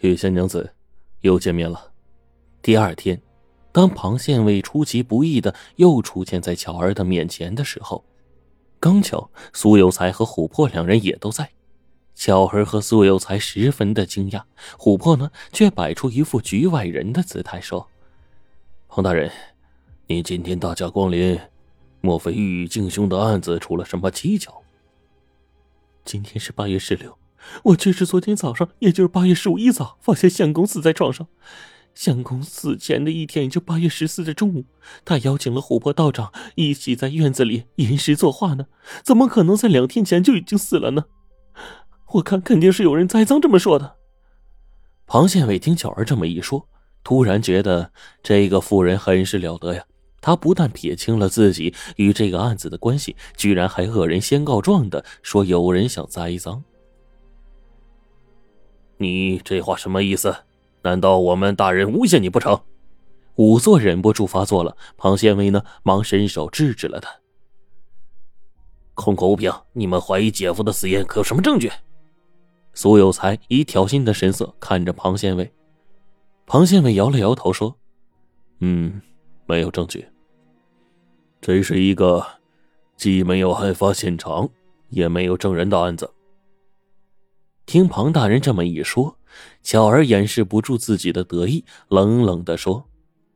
玉仙娘子，又见面了。第二天，当庞县尉出其不意的又出现在巧儿的面前的时候，刚巧苏有才和琥珀两人也都在。巧儿和苏有才十分的惊讶，琥珀呢却摆出一副局外人的姿态说：“庞大人，你今天大驾光临，莫非玉敬兄的案子出了什么蹊跷？”今天是八月十六。我却是昨天早上，也就是八月十五一早，发现相公死在床上。相公死前的一天，也就八月十四的中午，他邀请了琥珀道长一起在院子里吟诗作画呢。怎么可能在两天前就已经死了呢？我看肯定是有人栽赃这么说的。庞县尉听巧儿这么一说，突然觉得这个妇人很是了得呀。他不但撇清了自己与这个案子的关系，居然还恶人先告状的说有人想栽赃。你这话什么意思？难道我们大人诬陷你不成？仵作忍不住发作了，庞县尉呢，忙伸手制止了他。空口无凭，你们怀疑姐夫的死因，可有什么证据？苏有才以挑衅的神色看着庞县尉，庞县尉摇了摇头说：“嗯，没有证据。这是一个既没有案发现场，也没有证人的案子。”听庞大人这么一说，巧儿掩饰不住自己的得意，冷冷的说：“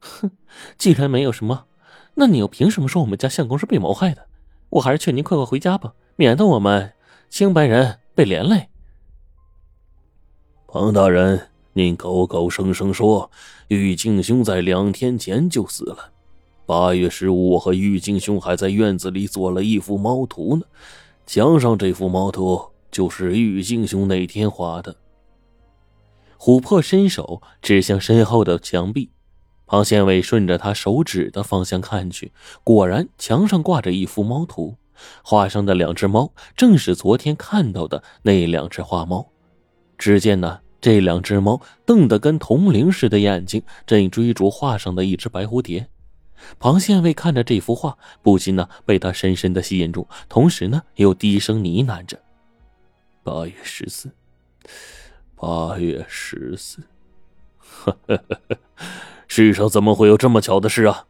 哼，既然没有什么，那你又凭什么说我们家相公是被谋害的？我还是劝您快快回家吧，免得我们清白人被连累。”庞大人，您口口声声说玉静兄在两天前就死了，八月十五，我和玉静兄还在院子里做了一幅猫图呢，墙上这幅猫图。就是玉敬兄那天画的。琥珀伸手指向身后的墙壁，庞县尉顺着他手指的方向看去，果然墙上挂着一幅猫图，画上的两只猫正是昨天看到的那两只花猫。只见呢，这两只猫瞪得跟铜铃似的眼睛，正追逐画上的一只白蝴蝶。庞县尉看着这幅画，不禁呢被他深深的吸引住，同时呢又低声呢喃着。八月十四，八月十四，呵呵呵世上怎么会有这么巧的事啊？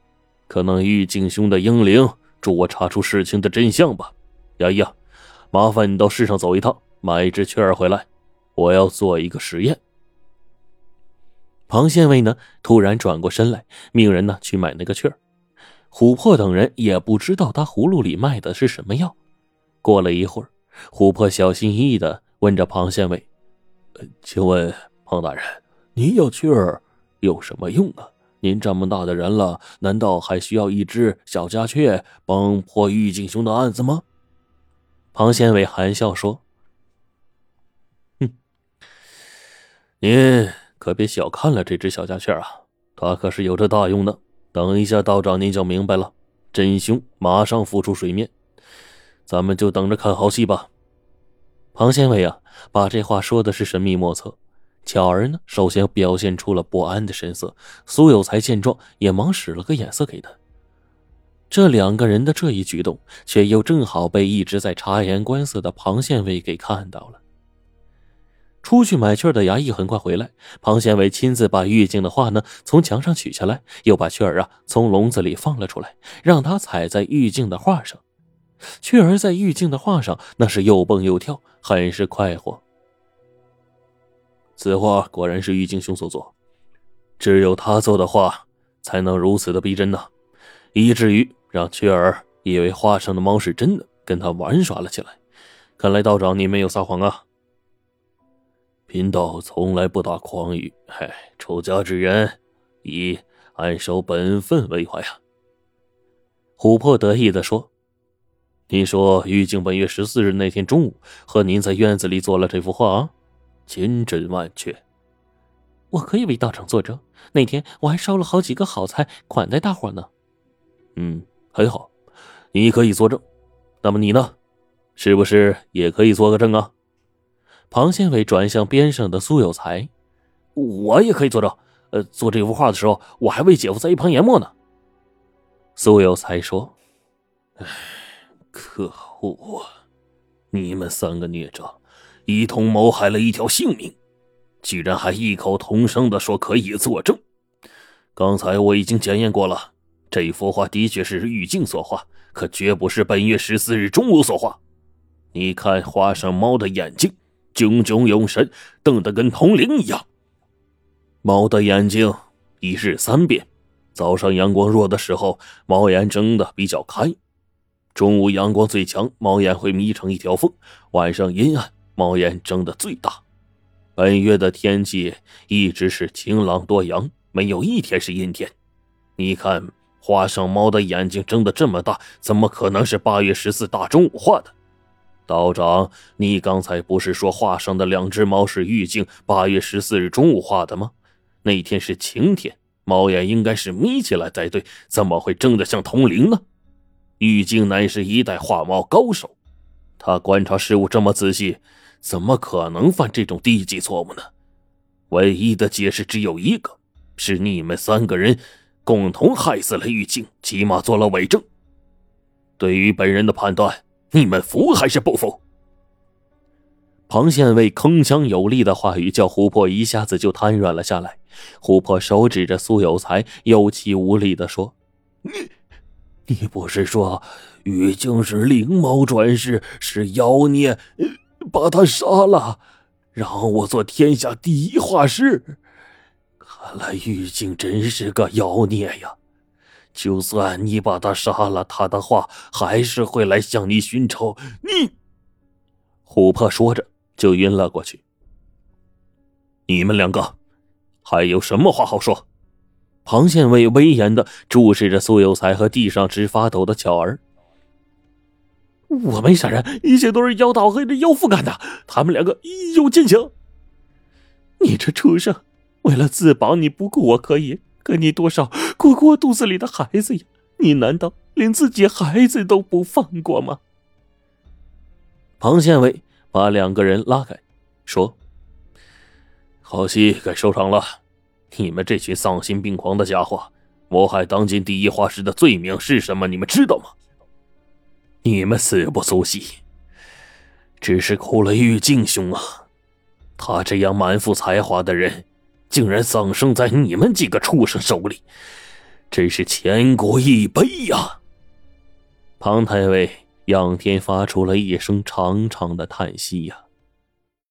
可能玉镜兄的英灵助我查出事情的真相吧。呀呀，麻烦你到市上走一趟，买一只雀儿回来，我要做一个实验。庞县尉呢，突然转过身来，命人呢去买那个雀儿。琥珀等人也不知道他葫芦里卖的是什么药。过了一会儿。琥珀小心翼翼的问着庞县尉：“请问庞大人，您要雀儿有什么用啊？您这么大的人了，难道还需要一只小家雀帮破玉敬兄的案子吗？”庞县尉含笑说：“哼，您可别小看了这只小家雀啊，它可是有着大用的。等一下道长您就明白了，真凶马上浮出水面。”咱们就等着看好戏吧。庞县尉啊，把这话说的是神秘莫测。巧儿呢，首先表现出了不安的神色。苏有才见状，也忙使了个眼色给他。这两个人的这一举动，却又正好被一直在察言观色的庞县尉给看到了。出去买雀的衙役很快回来，庞县尉亲自把玉镜的画呢从墙上取下来，又把雀儿啊从笼子里放了出来，让他踩在玉镜的画上。雀儿在玉镜的画上，那是又蹦又跳，很是快活。此画果然是玉镜兄所作，只有他做的画才能如此的逼真呢，以至于让雀儿以为画上的猫是真的，跟他玩耍了起来。看来道长你没有撒谎啊！贫道从来不打诳语，嗨，出家之人以安守本分为怀啊。琥珀得意的说。你说玉镜本月十四日那天中午和您在院子里做了这幅画啊？千真万确。我可以为道长作证，那天我还烧了好几个好菜款待大伙呢。嗯，很好，你可以作证。那么你呢？是不是也可以做个证啊？庞县伟转向边上的苏有才，我也可以作证。呃，做这幅画的时候，我还为姐夫在一旁研墨呢。苏有才说：“唉。”可恶！你们三个孽障，一同谋害了一条性命，居然还异口同声的说可以作证。刚才我已经检验过了，这幅画的确是玉镜所画，可绝不是本月十四日中午所画。你看画上猫的眼睛，炯炯有神，瞪得跟铜铃一样。猫的眼睛一日三变，早上阳光弱的时候，猫眼睁得比较开；中午阳光最强，猫眼会眯成一条缝；晚上阴暗，猫眼睁得最大。本月的天气一直是晴朗多阳。没有一天是阴天，你看画上猫的眼睛睁得这么大，怎么可能是八月十四大中午画的？道长，你刚才不是说画上的两只猫是玉镜八月十四日中午画的吗？那天是晴天，猫眼应该是眯起来才对，怎么会睁得像铜铃呢？玉镜乃是一代画猫高手，他观察事物这么仔细，怎么可能犯这种低级错误呢？唯一的解释只有一个。是你们三个人共同害死了玉镜，起码做了伪证。对于本人的判断，你们服还是不服？庞县尉铿锵有力的话语，叫琥珀一下子就瘫软了下来。琥珀手指着苏有才，有气无力的说：“你，你不是说玉镜是灵猫转世，是妖孽，把他杀了，让我做天下第一画师？”看来玉镜真是个妖孽呀！就算你把他杀了，他的话还是会来向你寻仇。你，琥珀说着就晕了过去。你们两个还有什么话好说？庞县尉威严的注视着苏有才和地上直发抖的巧儿。我没杀人，一切都是妖道和这妖妇干的，他们两个一有奸情。你这畜生！为了自保，你不顾我可以，可你多少顾过肚子里的孩子呀？你难道连自己孩子都不放过吗？庞县尉把两个人拉开，说：“好戏该收场了。你们这群丧心病狂的家伙，谋害当今第一画师的罪名是什么？你们知道吗？你们死不足惜，只是苦了玉镜兄啊！他这样满腹才华的人。”竟然丧生在你们几个畜生手里，真是千古一悲呀！庞太尉仰天发出了一声长长的叹息呀。